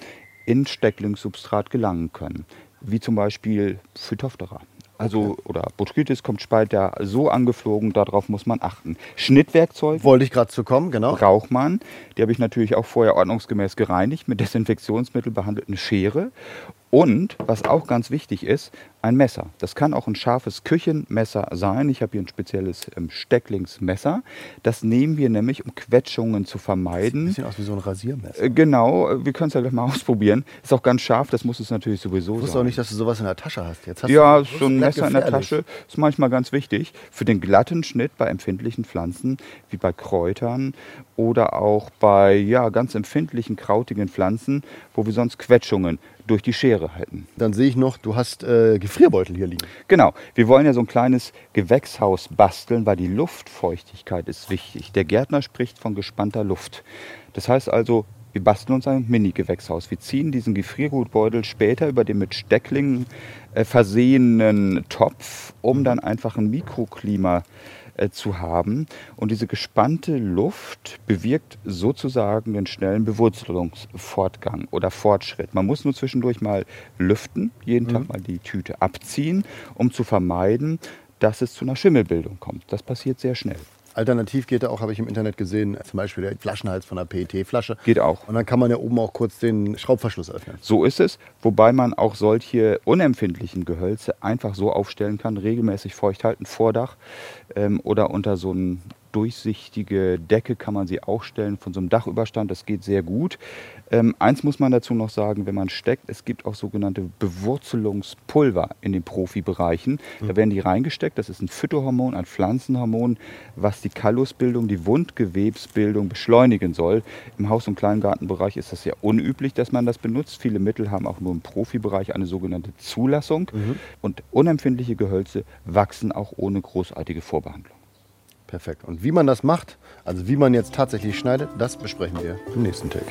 in Stecklingssubstrat gelangen können. Wie zum Beispiel Phytophthora. Also, oder Botrytis kommt ja so angeflogen, darauf muss man achten. Schnittwerkzeug Wollte ich gerade zu kommen, genau. braucht man. Die habe ich natürlich auch vorher ordnungsgemäß gereinigt mit Desinfektionsmittel behandelten Schere. Und, was auch ganz wichtig ist, ein Messer. Das kann auch ein scharfes Küchenmesser sein. Ich habe hier ein spezielles ähm, Stecklingsmesser. Das nehmen wir nämlich, um Quetschungen zu vermeiden. Bisschen aus wie so ein Rasiermesser. Äh, Genau, wir können es ja gleich mal ausprobieren. Ist auch ganz scharf, das muss es natürlich sowieso Ich wusste sein. auch nicht, dass du sowas in der Tasche hast. Jetzt hast Ja, du, so ein das Messer in der. Tasche ist manchmal ganz wichtig. Für den glatten Schnitt bei empfindlichen Pflanzen, wie bei Kräutern oder auch bei ja, ganz empfindlichen, krautigen Pflanzen, wo wir sonst Quetschungen durch die Schere hätten. Dann sehe ich noch, du hast äh, Gefrierbeutel hier liegen. Genau, wir wollen ja so ein kleines Gewächshaus basteln, weil die Luftfeuchtigkeit ist wichtig. Der Gärtner spricht von gespannter Luft. Das heißt also, wir basteln uns ein Mini-Gewächshaus. Wir ziehen diesen Gefriergutbeutel später über den mit Stecklingen äh, versehenen Topf, um dann einfach ein Mikroklima äh, zu haben. Und diese gespannte Luft bewirkt sozusagen den schnellen Bewurzelungsfortgang oder Fortschritt. Man muss nur zwischendurch mal lüften, jeden Tag mal die Tüte abziehen, um zu vermeiden, dass es zu einer Schimmelbildung kommt. Das passiert sehr schnell. Alternativ geht da auch, habe ich im Internet gesehen, zum Beispiel der Flaschenhals von einer PET-Flasche. Geht auch. Und dann kann man ja oben auch kurz den Schraubverschluss öffnen. So ist es, wobei man auch solche unempfindlichen Gehölze einfach so aufstellen kann, regelmäßig feucht halten, Vordach ähm, oder unter so eine durchsichtige Decke kann man sie auch stellen von so einem Dachüberstand. Das geht sehr gut. Ähm, eins muss man dazu noch sagen, wenn man steckt, es gibt auch sogenannte Bewurzelungspulver in den Profibereichen. Da werden die reingesteckt. Das ist ein Phytohormon, ein Pflanzenhormon, was die Kallusbildung, die Wundgewebsbildung beschleunigen soll. Im Haus- und Kleingartenbereich ist das sehr unüblich, dass man das benutzt. Viele Mittel haben auch nur im Profibereich eine sogenannte Zulassung. Und unempfindliche Gehölze wachsen auch ohne großartige Vorbehandlung. Perfekt. Und wie man das macht, also wie man jetzt tatsächlich schneidet, das besprechen wir im nächsten Take.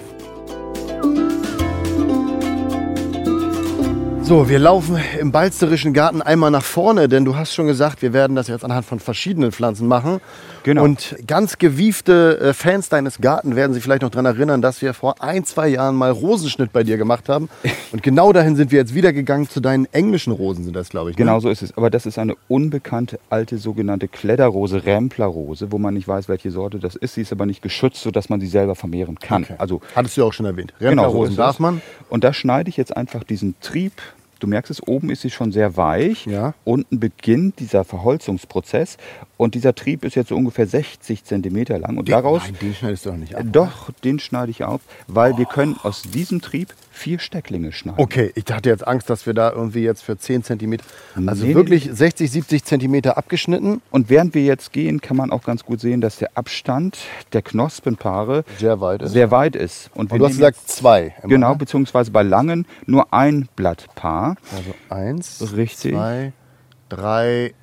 So, wir laufen im Balzerischen Garten einmal nach vorne, denn du hast schon gesagt, wir werden das jetzt anhand von verschiedenen Pflanzen machen. Genau. Und ganz gewiefte äh, Fans deines Garten werden sich vielleicht noch daran erinnern, dass wir vor ein, zwei Jahren mal Rosenschnitt bei dir gemacht haben. Und genau dahin sind wir jetzt wieder gegangen. Zu deinen englischen Rosen sind das, glaube ich. Ne? Genau so ist es. Aber das ist eine unbekannte alte sogenannte Kletterrose, Rämplerrose, wo man nicht weiß, welche Sorte das ist. Sie ist aber nicht geschützt, sodass man sie selber vermehren kann. Okay. Also Hattest du auch schon erwähnt. Genau, so darf man. Und da schneide ich jetzt einfach diesen Trieb. Du merkst es, oben ist sie schon sehr weich. Ja. Unten beginnt dieser Verholzungsprozess. Und dieser Trieb ist jetzt so ungefähr 60 Zentimeter lang. Und daraus, Nein, den schneidest du doch nicht ab. doch, den schneide ich auf, weil wir können aus diesem Trieb vier Stecklinge schneiden. Okay, ich hatte jetzt Angst, dass wir da irgendwie jetzt für 10 cm, also Nee, wirklich 60, 70 cm abgeschnitten. Und während wir jetzt gehen, kann man auch ganz gut sehen, dass der Abstand der Knospenpaare Sehr weit ist. sehr weit ist. Und, Und du hast gesagt zwei. Genau, beziehungsweise bei langen nur ein Blattpaar. Also eins, Richtig. zwei, drei,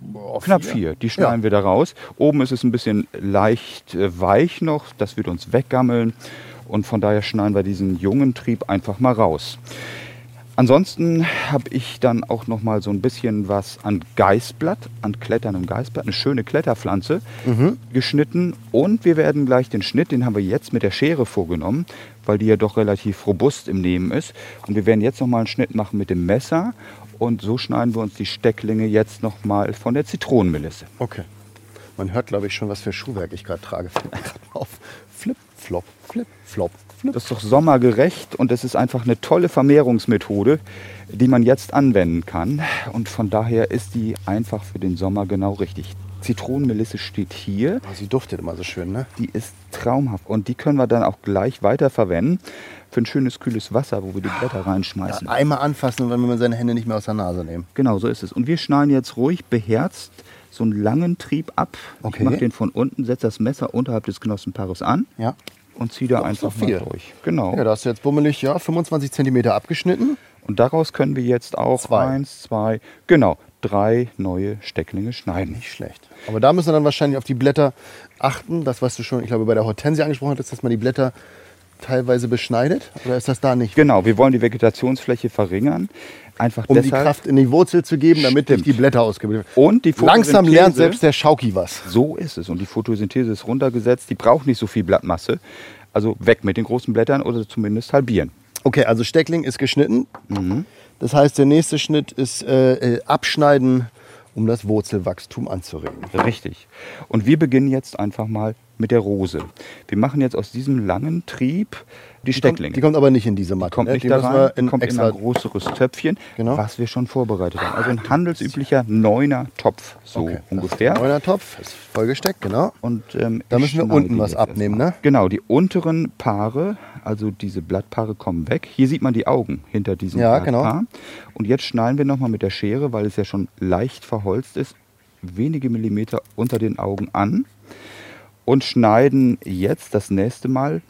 boah, Knapp vier. Die schneiden wir da raus. Oben ist es ein bisschen leicht äh, weich noch. Das wird uns weggammeln. Und von daher schneiden wir diesen jungen Trieb einfach mal raus. Ansonsten habe ich dann auch noch mal so ein bisschen was an Geißblatt, an kletterndem Geißblatt, eine schöne Kletterpflanze geschnitten. Und wir werden gleich den Schnitt, den haben wir jetzt mit der Schere vorgenommen, weil die ja doch relativ robust im Nehmen ist. Und wir werden jetzt noch mal einen Schnitt machen mit dem Messer. Und so schneiden wir uns die Stecklinge jetzt noch mal von der Zitronenmelisse. Okay. Man hört, glaube ich, schon, was für Schuhwerk ich gerade trage. Fällt mir gerade auf. Flip, flop, flip, flop, flip. Das ist doch sommergerecht und es ist einfach eine tolle Vermehrungsmethode, die man jetzt anwenden kann. Und von daher ist die einfach für den Sommer genau richtig. Zitronenmelisse steht hier. Oh, sie duftet immer so schön, ne? Die ist traumhaft und die können wir dann auch gleich weiterverwenden für ein schönes kühles Wasser, wo wir die Blätter reinschmeißen. Ja, einmal anfassen und dann will man seine Hände nicht mehr aus der Nase nehmen. Genau, so ist es. Und wir schneiden jetzt ruhig beherzt so einen langen Trieb ab. Okay. Ich mache den von unten, setze das Messer unterhalb des Knospenpaares an Ja. und ziehe da einfach doch mal viel. durch. Genau. Ja, da hast du jetzt bummelig, ja, 25 cm abgeschnitten. Und daraus können wir jetzt auch Zwei. eins, zwei, genau, drei neue Stecklinge schneiden. Nicht schlecht. Aber da müssen wir dann wahrscheinlich auf die Blätter achten. Das, was du schon, ich glaube, bei der Hortensie angesprochen hattest, dass man die Blätter teilweise beschneidet. Oder ist das da nicht? Genau, wir wollen die Vegetationsfläche verringern. Einfach Um die deshalb. Kraft in die Wurzel zu geben, damit Stimmt. die Blätter ausgebildet Und die Langsam lernt selbst der Schauki was. So ist es. Und die Photosynthese ist runtergesetzt. Die braucht nicht so viel Blattmasse. Also weg mit den großen Blättern oder zumindest halbieren. Okay, also Steckling ist geschnitten. Mhm. Das heißt, der nächste Schnitt ist äh, äh, Abschneiden, um das Wurzelwachstum anzuregen. Richtig. Und wir beginnen jetzt einfach mal mit der Rose. Wir machen jetzt aus diesem langen Trieb die Die kommt, Stecklinge. die kommt aber nicht in diese Matte. kommt ne? nicht die da rein, die in kommt extra in ein größeres Töpfchen, Genau. was wir schon vorbereitet haben. Also ein handelsüblicher neuner Topf, so Okay. ungefähr. Neuner Topf ist vollgesteckt, genau. Und, ähm, Da müssen wir unten die was abnehmen, ne? Genau, die unteren Paare, also diese Blattpaare kommen weg. Hier sieht man die Augen hinter diesem Ja, genau. Blattpaar. Und jetzt schneiden wir nochmal mit der Schere, weil es ja schon leicht verholzt ist, wenige Millimeter unter den Augen an und schneiden jetzt das nächste Mal.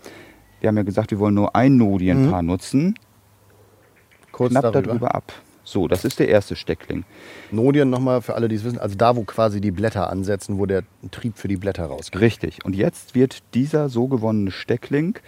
Wir haben ja gesagt, wir wollen nur ein Nodienpaar nutzen. Kurz Knapp darüber. darüber ab. So, das ist der erste Steckling. Nodien nochmal für alle, die es wissen. Also da, wo quasi die Blätter ansetzen, wo der Trieb für die Blätter rausgeht. Richtig. Und jetzt wird dieser so gewonnene Steckling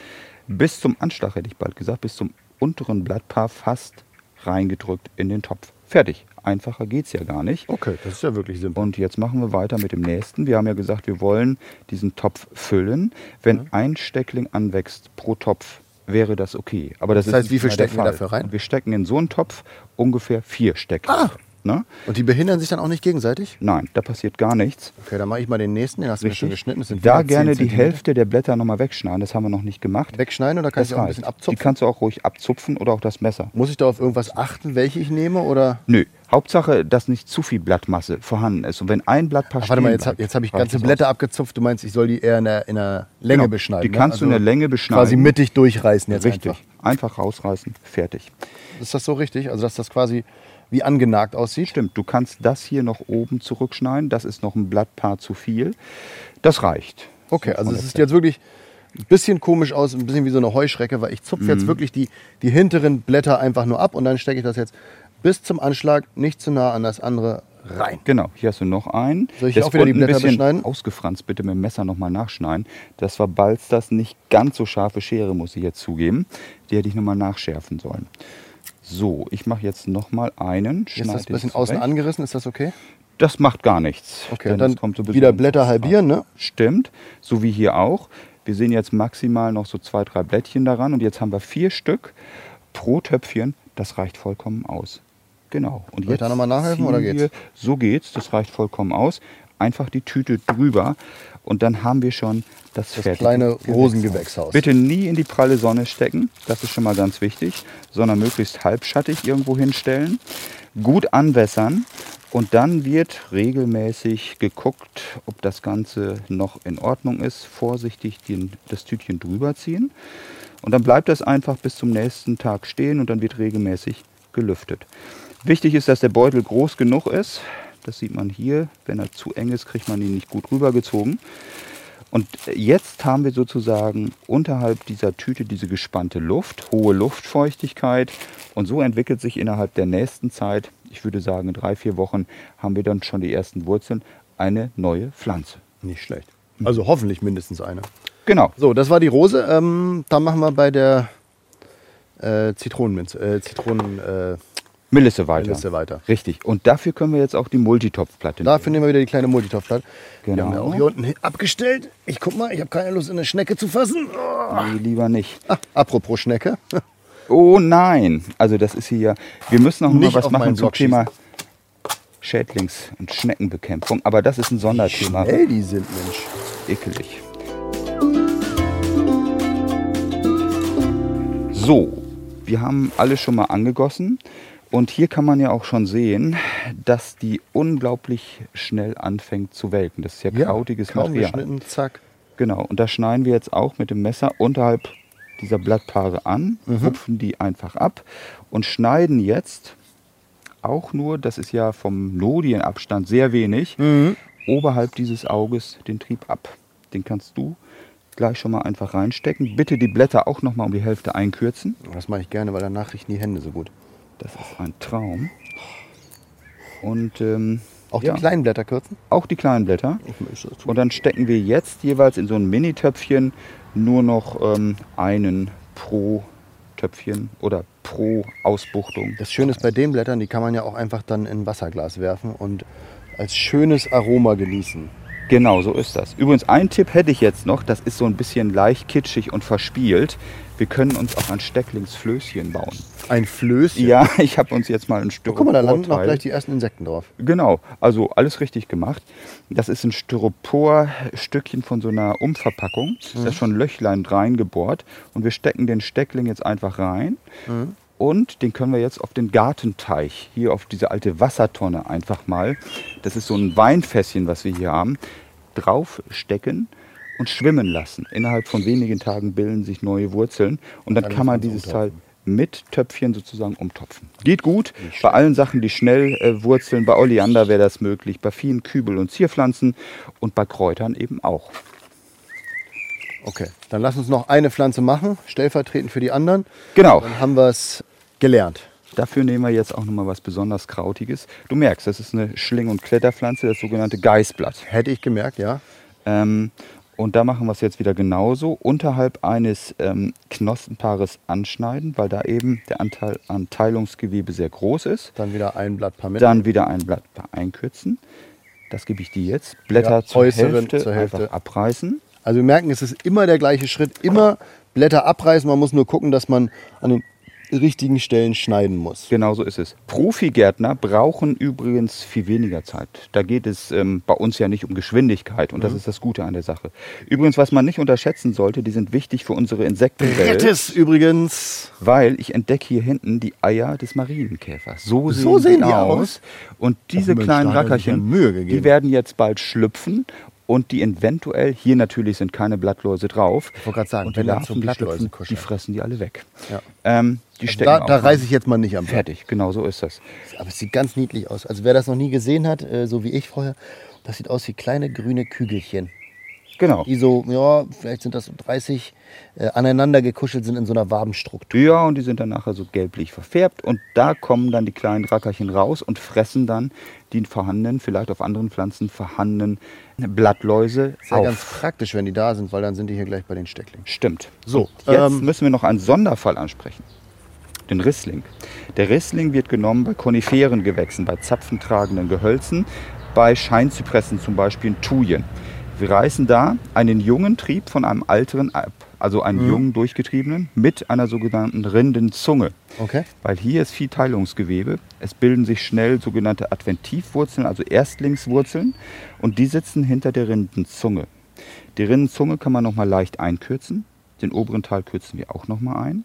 bis zum Anschlag, hätte ich bald gesagt, bis zum unteren Blattpaar fast reingedrückt in den Topf. Fertig. Einfacher geht es ja gar nicht. Okay, das ist ja wirklich simpel. Und jetzt machen wir weiter mit dem nächsten. Wir haben ja gesagt, wir wollen diesen Topf füllen. Wenn ein Steckling anwächst pro Topf, wäre das okay. Aber das, Das ist heißt, wie viel stecken wir dafür rein? Und wir stecken in so einen Topf ungefähr vier Stecklinge. Ah. Ne? Und die behindern sich dann auch nicht gegenseitig? Nein, da passiert gar nichts. Okay, dann mache ich mal den nächsten. Den hast du mir schon geschnitten. Das sind Da wieder 10 gerne die. Hälfte der Blätter nochmal wegschneiden. Das haben wir noch nicht gemacht. Wegschneiden oder kann Das ich auch ein bisschen Die abzupfen? kannst du auch ruhig abzupfen oder auch das Messer. Muss ich da auf irgendwas achten, welche ich nehme? Oder? Nö, Hauptsache, dass nicht zu viel Blattmasse vorhanden ist. Und wenn ein Blattpaar Ach, warte mal, jetzt, hab- habe ich reicht ganze Blätter aus. abgezupft. Du meinst, ich soll die eher in der, in der Länge Genau. beschneiden? Die ne? kannst du in der Länge beschneiden. Quasi mittig durchreißen jetzt Richtig. einfach. Einfach rausreißen, fertig. Ist das so richtig? Also, dass das quasi wie angenagt aussieht? Stimmt, du kannst das hier noch oben zurückschneiden. Das ist noch ein Blattpaar zu viel. Das reicht. Okay, So also es ist jetzt wirklich ein bisschen komisch aus, ein bisschen wie so eine Heuschrecke, weil ich zupfe Mhm. jetzt wirklich die, die hinteren Blätter einfach nur ab und dann stecke ich das jetzt bis zum Anschlag nicht zu nah an das andere rein. Genau, hier hast du noch einen. Soll ich Der auch wieder die unten ein Blätter bisschen beschneiden? Ausgefranst, bitte mit dem Messer nochmal nachschneiden. Das war Balsters nicht ganz so scharfe Schere, muss ich jetzt zugeben. Die hätte ich nochmal nachschärfen sollen. So, ich mache jetzt nochmal einen. Ist das ein bisschen außen angerissen? Ist das okay? Das macht gar nichts. Okay, dann kommt so wieder Blätter halbieren, ne? Stimmt, so wie hier auch. Wir sehen jetzt maximal noch so zwei, drei Blättchen daran und jetzt haben wir vier Stück pro Töpfchen. Das reicht vollkommen aus. Genau. Und Soll ich da noch mal nachhelfen, oder wir- geht's? So geht's, das reicht vollkommen aus. Einfach die Tüte drüber und dann haben wir schon das, Das kleine Gewächshaus. Rosengewächshaus. Bitte nie in die pralle Sonne stecken, das ist schon mal ganz wichtig, sondern möglichst halbschattig irgendwo hinstellen. Gut anwässern und dann wird regelmäßig geguckt, ob das Ganze noch in Ordnung ist. Vorsichtig den, das Tütchen drüber ziehen. Und dann bleibt das einfach bis zum nächsten Tag stehen und dann wird regelmäßig gelüftet. Wichtig ist, dass der Beutel groß genug ist. Das sieht man hier. Wenn er zu eng ist, kriegt man ihn nicht gut rübergezogen. Und jetzt haben wir sozusagen unterhalb dieser Tüte diese gespannte Luft, hohe Luftfeuchtigkeit. Und so entwickelt sich innerhalb der nächsten Zeit, ich würde sagen in drei, vier Wochen, haben wir dann schon die ersten Wurzeln, eine neue Pflanze. Nicht schlecht. Also hoffentlich mindestens eine. Genau. So, das war die Rose. Ähm, dann machen wir bei der äh, Zitronenminze, äh, Zitronen, äh, Melisse weiter. Melisse weiter. Richtig. Und dafür können wir jetzt auch die Multitopfplatte Dafür nehmen wir wieder die kleine Multitopfplatte. Die Genau. haben wir auch hier unten abgestellt. Ich guck mal, ich habe keine Lust, in eine Schnecke zu fassen. Oh. nehmen. Nee, lieber nicht. Ah, apropos Schnecke. Oh nein. Also das ist hier. Wir müssen noch mal was machen zum Thema Schädlings- und Schneckenbekämpfung. Aber das ist ein Sonderthema. Schnell die sind, Mensch. Ekelig. So, wir haben alles schon mal angegossen. Und hier kann man ja auch schon sehen, dass die unglaublich schnell anfängt zu welken. Das ist ja, krautiges kaum Material. zack. Genau, und da schneiden wir jetzt auch mit dem Messer unterhalb dieser Blattpaare an, rupfen die einfach ab und schneiden jetzt auch nur, das ist ja vom Nodienabstand sehr wenig, oberhalb dieses Auges den Trieb ab. Den kannst du gleich schon mal einfach reinstecken. Bitte die Blätter auch noch mal um die Hälfte einkürzen. Das mache ich gerne, weil danach riechen die Hände so gut. Das ist ein Traum. Und ähm, Auch ja, die kleinen Blätter kürzen? auch die kleinen Blätter. Und dann stecken wir jetzt jeweils in so ein Mini-Töpfchen nur noch ähm, einen pro Töpfchen oder pro Ausbuchtung. Das Schöne ist bei den Blättern, die kann man ja auch einfach dann in ein Wasserglas werfen und als schönes Aroma genießen. Genau, so ist das. Übrigens, einen Tipp hätte ich jetzt noch, das ist so ein bisschen leicht kitschig und verspielt. Wir können uns auch ein Stecklingsflößchen bauen. Ein Flößchen. Ja, ich habe uns jetzt mal ein Stück. Oh, guck mal, da landen auch gleich die ersten Insekten drauf. Genau, also alles richtig gemacht. Das ist ein Styropor-Stückchen von so einer Umverpackung. Da ist schon ein Löchlein reingebohrt. Und wir stecken den Steckling jetzt einfach rein. Und den können wir jetzt auf den Gartenteich, hier auf diese alte Wassertonne einfach mal, das ist so ein Weinfässchen, was wir hier haben, draufstecken und schwimmen lassen. Innerhalb von wenigen Tagen bilden sich neue Wurzeln. Und dann Dann kann man dieses Teil mit Töpfchen sozusagen umtopfen. Geht gut. Bei allen Sachen, die schnell äh, wurzeln, bei Oleander wäre das möglich, bei vielen Kübel- und Zierpflanzen und bei Kräutern eben auch. Okay, dann lass uns noch eine Pflanze machen, stellvertretend für die anderen. Genau. Dann haben wir es gelernt. Dafür nehmen wir jetzt auch nochmal was besonders Krautiges. Du merkst, das ist eine Schling- und Kletterpflanze, das sogenannte Geißblatt. Hätte ich gemerkt, ja. Ähm, und da machen wir es jetzt wieder genauso. Unterhalb eines ähm, Knospenpaares anschneiden, weil da eben der Anteil an Teilungsgewebe sehr groß ist. Dann wieder ein Blatt Parmit. Dann wieder ein Blatt einkürzen. Das gebe ich dir jetzt. Blätter Ja, zur, Hälfte zur Hälfte. einfach abreißen. Also wir merken, es ist immer der gleiche Schritt. Immer Blätter abreißen. Man muss nur gucken, dass man an den richtigen Stellen schneiden muss. Genau so ist es. Profigärtner brauchen übrigens viel weniger Zeit. Da geht es ähm, bei uns ja nicht um Geschwindigkeit und das ist das Gute an der Sache. Übrigens, was man nicht unterschätzen sollte, die sind wichtig für unsere Insektenwelt, Rettis übrigens. weil ich entdecke hier hinten die Eier des Marienkäfers. So sehen, So sehen die die aus. aus? Und diese Mensch, kleinen er Rackerchen, die werden jetzt bald schlüpfen. Und die eventuell, hier natürlich sind keine Blattläuse drauf. Ich wollte gerade sagen, und die Larven, zum die Blattläuse die fressen die alle weg. Ja. Ähm, die Also stecken da da reiße ich jetzt mal nicht am Blatt. Fertig, genau so ist das. Aber es sieht ganz niedlich aus. Also wer das noch nie gesehen hat, äh, so wie ich vorher, das sieht aus wie kleine grüne Kügelchen. Genau. Die so, ja, vielleicht sind das so 30 äh, aneinander gekuschelt sind in so einer Wabenstruktur. Ja, und die sind dann nachher so gelblich verfärbt und da kommen dann die kleinen Rackerchen raus und fressen dann die vorhandenen, vielleicht auf anderen Pflanzen vorhandenen Blattläuse Ist ja auf. ganz praktisch, wenn die da sind, weil dann sind die hier gleich bei den Stecklingen. Stimmt. So, Jetzt ähm, müssen wir noch einen Sonderfall ansprechen. den Rissling. Der Rissling wird genommen bei Koniferengewächsen, bei zapfentragenden Gehölzen, bei Scheinzypressen zum Beispiel in Thujen. Wir reißen da einen jungen Trieb von einem alteren ab, also einen Mhm. jungen durchgetriebenen, mit einer sogenannten Rindenzunge. Okay. Weil hier ist viel Teilungsgewebe. Es bilden sich schnell sogenannte Adventivwurzeln, also Erstlingswurzeln, und die sitzen hinter der Rindenzunge. Die Rindenzunge kann man nochmal leicht einkürzen. Den oberen Teil kürzen wir auch nochmal ein.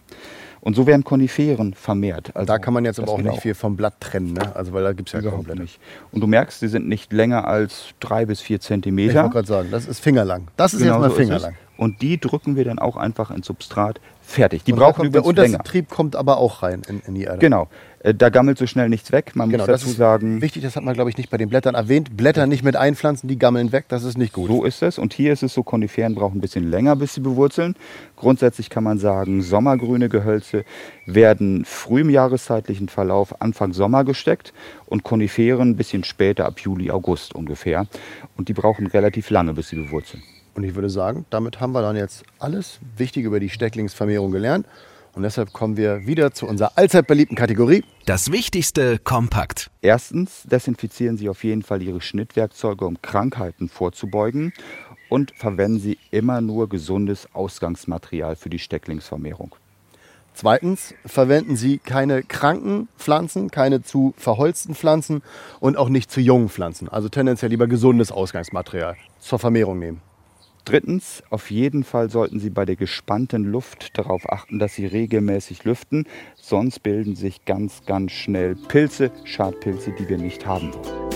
Und so werden Koniferen vermehrt. Also Da kann man jetzt aber auch nicht viel vom Blatt trennen, ne? Also weil da gibt es ja Überhaupt Blätter. nicht. Und du merkst, sie sind nicht länger als drei bis vier Ich Zentimeter. wollte gerade sagen, das ist fingerlang. Das ist Genau jetzt mal so fingerlang. Und die drücken wir dann auch einfach ins Substrat. Fertig. Die Und brauchen kommt, der übrigens unterste länger. Trieb kommt aber auch rein in, in die Erde. Genau. Äh, Da gammelt so schnell nichts weg. Man Genau, muss das dazu ist sagen, wichtig, das hat man, glaube ich, nicht bei den Blättern erwähnt. Blätter nicht mit einpflanzen, die gammeln weg, das ist nicht gut. so ist es. Und hier ist es so, Koniferen brauchen ein bisschen länger, bis sie bewurzeln. Grundsätzlich kann man sagen, sommergrüne Gehölze werden früh im jahreszeitlichen Verlauf Anfang Sommer gesteckt und Koniferen ein bisschen später, ab Juli, August ungefähr. Und die brauchen relativ lange, bis sie bewurzeln. Und ich würde sagen, damit haben wir dann jetzt alles Wichtige über die Stecklingsvermehrung gelernt. Und deshalb kommen wir wieder zu unserer allzeit beliebten Kategorie. Das Wichtigste kompakt. Erstens desinfizieren Sie auf jeden Fall Ihre Schnittwerkzeuge, um Krankheiten vorzubeugen. Und verwenden Sie immer nur gesundes Ausgangsmaterial für die Stecklingsvermehrung. Zweitens verwenden Sie keine kranken Pflanzen, keine zu verholzten Pflanzen und auch nicht zu jungen Pflanzen. Also tendenziell lieber gesundes Ausgangsmaterial zur Vermehrung nehmen. Drittens, auf jeden Fall sollten Sie bei der gespannten Luft darauf achten, dass Sie regelmäßig lüften, sonst bilden sich ganz, ganz schnell Pilze, Schadpilze, die wir nicht haben wollen.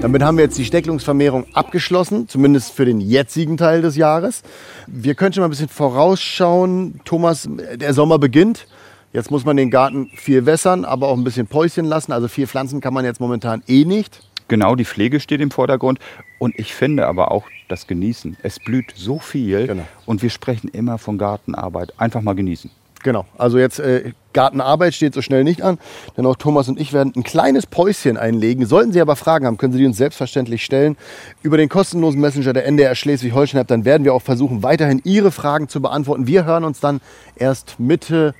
Damit haben wir jetzt die Stecklungsvermehrung abgeschlossen, zumindest für den jetzigen Teil des Jahres. Wir können schon mal ein bisschen vorausschauen. Thomas, der Sommer beginnt. Jetzt muss man den Garten viel wässern, aber auch ein bisschen Päuschen lassen. Also vier Pflanzen kann man jetzt momentan eh nicht. Genau, die Pflege steht im Vordergrund und ich finde aber auch das Genießen. Es blüht so viel Genau. und wir sprechen immer von Gartenarbeit. Einfach mal genießen. Genau, also jetzt äh, Gartenarbeit steht so schnell nicht an, denn auch Thomas und ich werden ein kleines Päuschen einlegen. Sollten Sie aber Fragen haben, können Sie die uns selbstverständlich stellen über den kostenlosen Messenger der NDR Schleswig-Holstein. Dann werden wir auch versuchen, weiterhin Ihre Fragen zu beantworten. Wir hören uns dann erst Mitte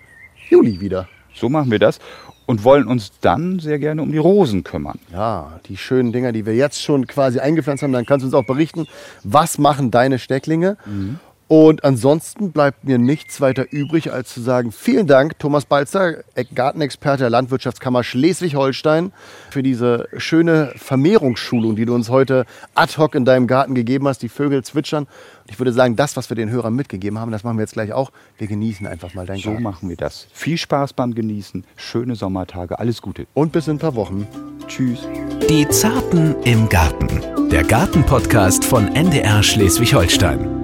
Juli wieder. So machen wir das und wollen uns dann sehr gerne um die Rosen kümmern. Ja, die schönen Dinger, die wir jetzt schon quasi eingepflanzt haben, dann kannst du uns auch berichten, was machen deine Stecklinge. Und ansonsten bleibt mir nichts weiter übrig, als zu sagen, vielen Dank, Thomas Balzer, Gartenexperte der Landwirtschaftskammer Schleswig-Holstein, für diese schöne Vermehrungsschulung, die du uns heute ad hoc in deinem Garten gegeben hast. Die Vögel zwitschern. Und ich würde sagen, das, was wir den Hörern mitgegeben haben, das machen wir jetzt gleich auch. Wir genießen einfach mal dein So Garten. machen wir das. Viel Spaß beim Genießen, schöne Sommertage, alles Gute. Und bis in ein paar Wochen. Tschüss. Die Zarten im Garten. Der Gartenpodcast von NDR Schleswig-Holstein.